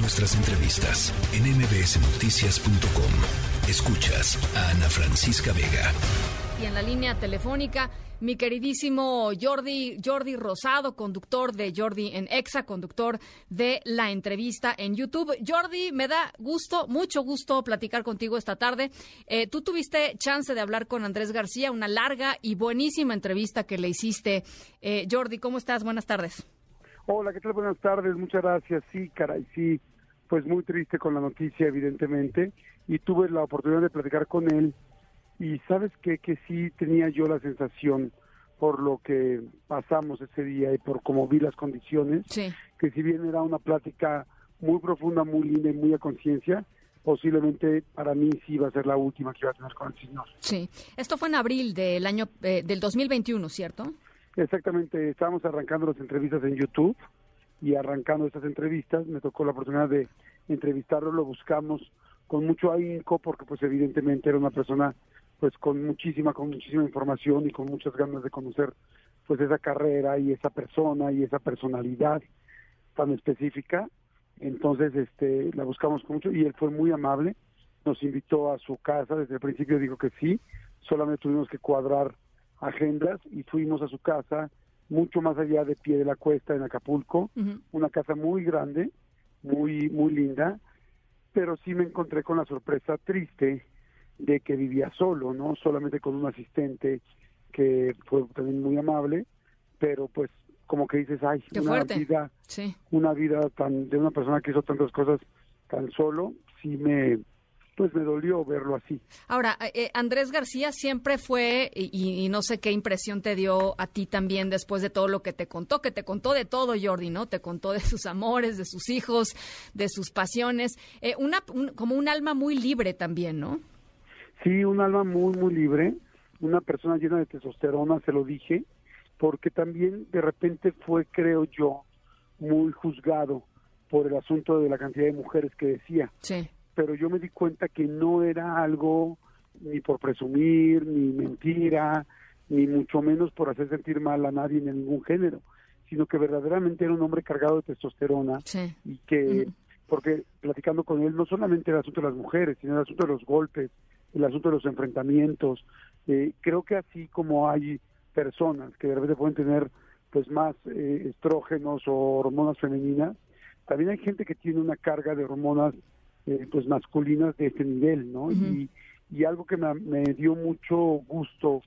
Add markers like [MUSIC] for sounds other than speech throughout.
Nuestras entrevistas en mbsnoticias.com. Escuchas a Ana Francisca Vega. Y en la línea telefónica, mi queridísimo Jordi, Jordi Rosado, conductor de Jordi en Exa, conductor de la entrevista en YouTube. Jordi, me da gusto, mucho gusto platicar contigo esta tarde. Eh, tú tuviste chance de hablar con Andrés García, una larga y buenísima entrevista que le hiciste. Eh, Jordi, ¿cómo estás? Buenas tardes. Hola, ¿qué tal? Buenas tardes, muchas gracias. Sí, caray, sí, pues muy triste con la noticia, evidentemente, y tuve la oportunidad de platicar con él, y sabes qué? que sí tenía yo la sensación, por lo que pasamos ese día y por cómo vi las condiciones, que si bien era una plática muy profunda, muy linda y muy a conciencia, posiblemente para mí sí iba a ser la última que iba a tener con el señor. Sí, esto fue en abril del año eh, del 2021, ¿cierto? Exactamente, estábamos arrancando las entrevistas en YouTube y arrancando estas entrevistas me tocó la oportunidad de entrevistarlo, lo buscamos con mucho ahínco porque pues evidentemente era una persona pues con muchísima con muchísima información y con muchas ganas de conocer pues esa carrera y esa persona y esa personalidad tan específica. Entonces, este la buscamos con mucho y él fue muy amable, nos invitó a su casa, desde el principio dijo que sí, solamente tuvimos que cuadrar agendas y fuimos a su casa, mucho más allá de pie de la cuesta en Acapulco, una casa muy grande, muy, muy linda, pero sí me encontré con la sorpresa triste de que vivía solo, ¿no? Solamente con un asistente que fue también muy amable, pero pues como que dices, ay, una vida, una vida tan de una persona que hizo tantas cosas tan solo, sí me pues me dolió verlo así. Ahora, eh, eh, Andrés García siempre fue, y, no sé qué impresión te dio a ti también después de todo lo que te contó, que te contó de todo, Jordi, ¿no? Te contó de sus amores, de sus hijos, de sus pasiones, eh, una, como un alma muy libre también, ¿no? Sí, un alma muy, muy libre, una persona llena de testosterona, se lo dije, porque también de repente fue, creo yo, muy juzgado por el asunto de la cantidad de mujeres que decía. Sí pero yo me di cuenta que no era algo ni por presumir, ni mentira, ni mucho menos por hacer sentir mal a nadie en ningún género, sino que verdaderamente era un hombre cargado de testosterona y que, porque platicando con él, no solamente el asunto de las mujeres, sino el asunto de los golpes, el asunto de los enfrentamientos, eh, creo que así como hay personas que de repente pueden tener pues más eh, estrógenos o hormonas femeninas, también hay gente que tiene una carga de hormonas eh, pues masculinas de este nivel, ¿no? y, y, algo que me, dio mucho gusto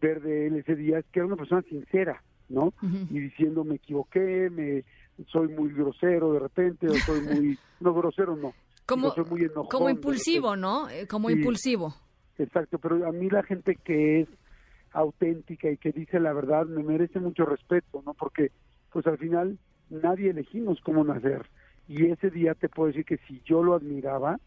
ver de él ese día es que era una persona sincera, ¿no? Y diciendo me equivoqué, me soy muy grosero de repente, o soy muy [LAUGHS] no grosero no, como soy muy enojón, como impulsivo, ¿no? Eh, como impulsivo. Exacto, pero a mí la gente que es auténtica y que dice la verdad me merece mucho respeto, ¿no? Porque pues al final nadie elegimos cómo nacer y ese día te puedo decir que si yo lo admiraba,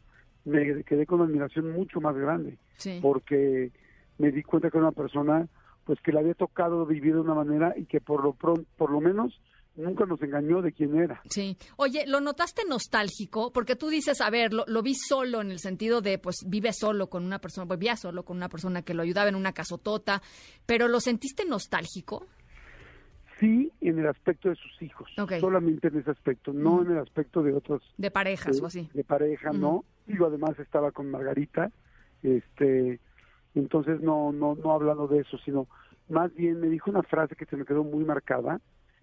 me quedé con una admiración mucho más grande, porque me di cuenta que era una persona pues que le había tocado vivir de una manera y que por lo pronto, por lo menos nunca nos engañó de quién era. Sí. Oye, ¿lo notaste nostálgico? Porque tú dices, a ver, lo, vi solo en el sentido de, pues, vive solo con una persona, vivía solo con una persona que lo ayudaba en una casotota, pero ¿lo sentiste nostálgico? Sí en el aspecto de sus hijos, solamente en ese aspecto, no en el aspecto de otros de parejas o así. De pareja, no. Digo, además estaba con Margarita, este, entonces no no no hablando de eso, sino más bien me dijo una frase que se me quedó muy marcada.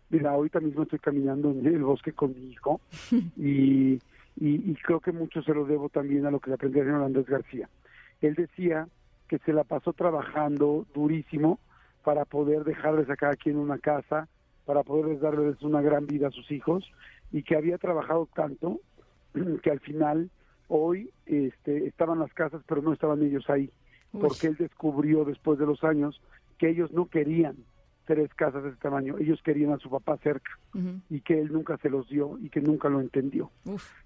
Mira, ahorita mismo estoy caminando en el bosque con mi hijo [LAUGHS] y, y, creo que mucho se lo debo también a lo que le aprendí a Andrés García. Él decía que se la pasó trabajando durísimo para poder dejarles a cada quien una casa, para poderles darles una gran vida a sus hijos y que había trabajado tanto [CLEARS THROAT] que al final hoy este, estaban las casas pero no estaban ellos ahí porque él descubrió después de los años que ellos no querían tres casas de ese tamaño, ellos querían a su papá cerca y que él nunca se los dio y que nunca lo entendió.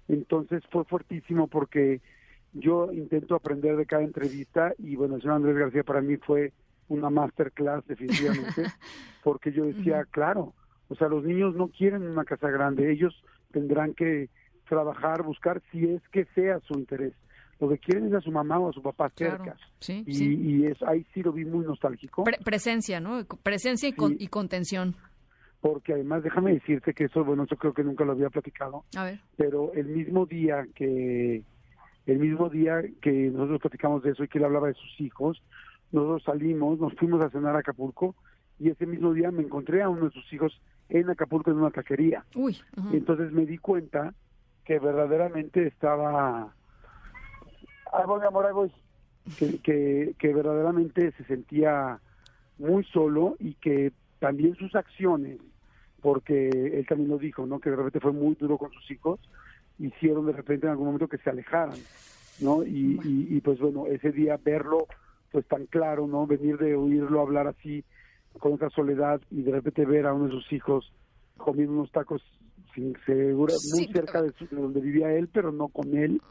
Entonces fue fuertísimo porque yo intento aprender de cada entrevista y bueno, el señor Andrés García para mí fue una masterclass definitivamente, [LAUGHS] porque yo decía, claro, o sea, los niños no quieren una casa grande, ellos tendrán que trabajar, buscar si es que sea su interés. Lo que quieren es a su mamá o a su papá cerca. Sí, y, y es, ahí sí lo vi muy nostálgico. presencia, ¿no? Presencia y, y contención. porque además déjame decirte que eso, bueno, yo creo que nunca lo había platicado, A ver. pero el mismo día que el mismo día que nosotros platicamos de eso y que él hablaba de sus hijos, nosotros salimos, nos fuimos a cenar a Acapulco y ese mismo día me encontré a uno de sus hijos en Acapulco en una taquería. Uy. ajá. Entonces me di cuenta que verdaderamente estaba... Ahí voy, amor, ahí voy. Que, que, que verdaderamente se sentía muy solo y que también sus acciones, porque él también lo dijo, ¿no? Que de repente fue muy duro con sus hijos, hicieron de repente en algún momento que se alejaran, ¿no? Y, y, y, pues bueno, ese día verlo pues tan claro, ¿no? Venir de oírlo hablar así con esa soledad y de repente ver a uno de sus hijos comiendo unos tacos sin segura, muy cerca de, su- de donde vivía él, pero no con él,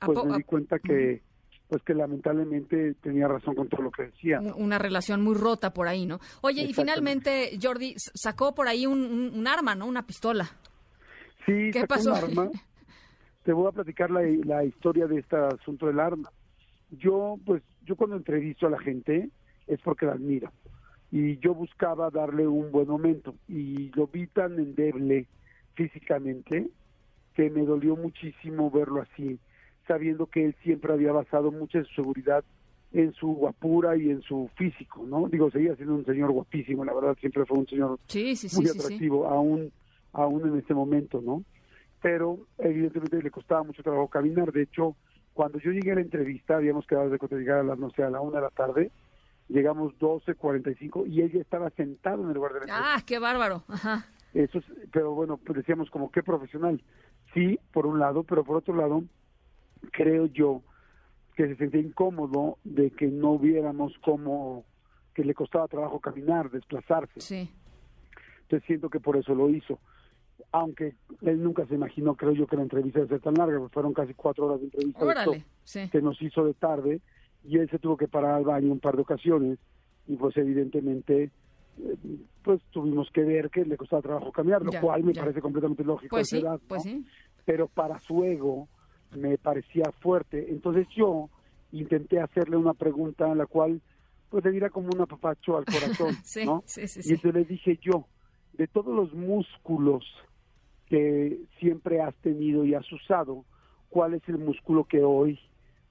¿A pues me di cuenta que pues que lamentablemente tenía razón con todo lo que decía. una relación muy rota por ahí, ¿no? Oye, y finalmente Jordi sacó por ahí un, un- un arma, ¿no? Una pistola. Sí, ¿Qué sacó pasó? un arma. [LAUGHS] Te voy a platicar la, la historia de este asunto del arma. Yo, pues, yo cuando entrevisto a la gente es porque la admiro. Y yo buscaba darle un buen momento. Y lo vi tan endeble físicamente que me dolió muchísimo verlo así, sabiendo que él siempre había basado mucha de su seguridad en su guapura y en su físico, ¿no? Digo, seguía siendo un señor guapísimo, la verdad, siempre fue un señor Sí, sí, sí, muy atractivo aún aún en este momento no pero evidentemente le costaba mucho trabajo caminar de hecho cuando yo llegué a la entrevista habíamos quedado de que llegar a las no sé a la una de la tarde llegamos 12.45 y ella estaba sentada en el lugar de la entrevista Ah, qué bárbaro. Ajá. eso es- pero bueno pues decíamos como qué profesional sí por un lado pero por otro lado creo yo que se sentía incómodo de que no viéramos cómo que le costaba trabajo caminar desplazarse Sí. entonces siento que por eso lo hizo. Aunque él nunca se imaginó, creo yo, que la entrevista iba a ser tan larga, porque fueron casi cuatro horas de entrevista Órale. Sí. que nos hizo de tarde, y él se tuvo que parar al baño un par de ocasiones, y pues evidentemente, eh, pues tuvimos que ver que le costaba trabajo caminar, lo Ya, cual me ya. parece completamente lógico. Pues sí, edad, pues sí. Pero para su ego me parecía fuerte. Entonces yo intenté hacerle una pregunta en la cual pues le diera como un apapacho al corazón, [LAUGHS] Sí, ¿no? sí, sí, Y entonces le dije yo, de todos los músculos que siempre has tenido y has usado, ¿cuál es el músculo que hoy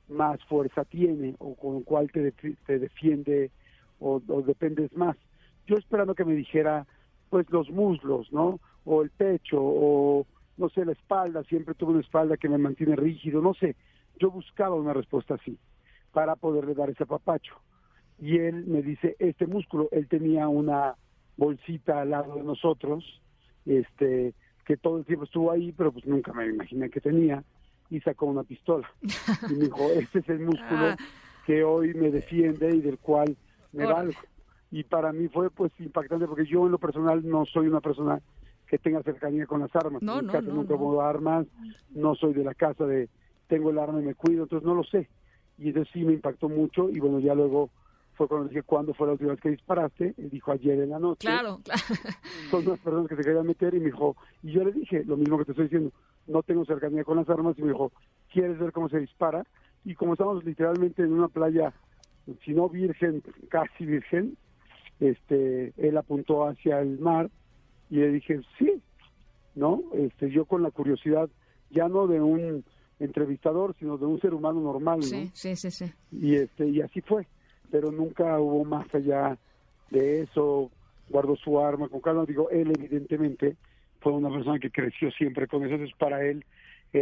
más fuerza tiene o con el cual te, te defiende o, o dependes más? Yo esperando que me dijera, pues los muslos, ¿no? O el pecho, o no sé, la espalda, siempre tuve una espalda que me mantiene rígido, no sé. Yo buscaba una respuesta así para poderle dar ese papacho. Y él me dice, este músculo, él tenía una bolsita al lado de nosotros, este, que todo el tiempo estuvo ahí, pero pues nunca me imaginé que tenía, y sacó una pistola. [LAUGHS] Y me dijo, este es el músculo Ah. que hoy me defiende y del cual me valgo. Y para mí fue pues impactante porque yo en lo personal no soy una persona que tenga cercanía con las armas. No, en mi no, casa no, nunca no. armas, no soy de la casa de tengo el arma y me cuido, entonces no lo sé. Y entonces sí me impactó mucho y bueno, ya luego fue cuando dije, ¿cuándo fue la última vez que disparaste? Él dijo, ayer en la noche. Claro, claro. [LAUGHS] Son unas personas que se querían meter y me dijo, y yo le dije lo mismo que te estoy diciendo, no tengo cercanía con las armas y me dijo, ¿quieres ver cómo se dispara? Y como estamos literalmente en una playa, si no virgen, casi virgen, este, él apuntó hacia el mar y le dije, sí, ¿no? Este, yo con la curiosidad, ya no de un entrevistador, sino de un ser humano normal, ¿no? Sí, sí, sí, sí. y este y así fue pero nunca hubo más allá de eso. Guardó su arma con calma. Digo él evidentemente fue una persona que creció siempre con eso. Entonces para él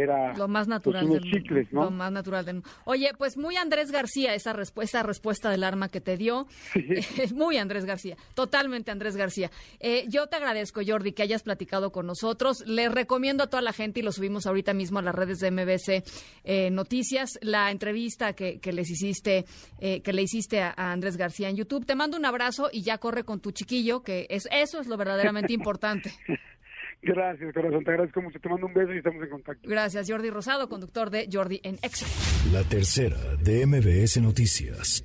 era Lo más natural pues, unos del chicles no Lo más natural del. Oye, pues muy Andrés García esa respuesta, respuesta del arma que te dio. [LAUGHS] muy Andrés García, totalmente Andrés García. Eh, yo te agradezco, Jordi, que hayas platicado con nosotros. Les recomiendo a toda la gente, y lo subimos ahorita mismo a las redes de MBC eh, Noticias, la entrevista que, que les hiciste, eh, que le hiciste a, a Andrés García en YouTube. Te mando un abrazo y ya corre con tu chiquillo, que es eso es lo verdaderamente [LAUGHS] importante. Gracias corazón te agradezco mucho te mando un beso y estamos en contacto Gracias, Jordi Rosado, conductor de Jordi en Exa. La tercera de MBS Noticias.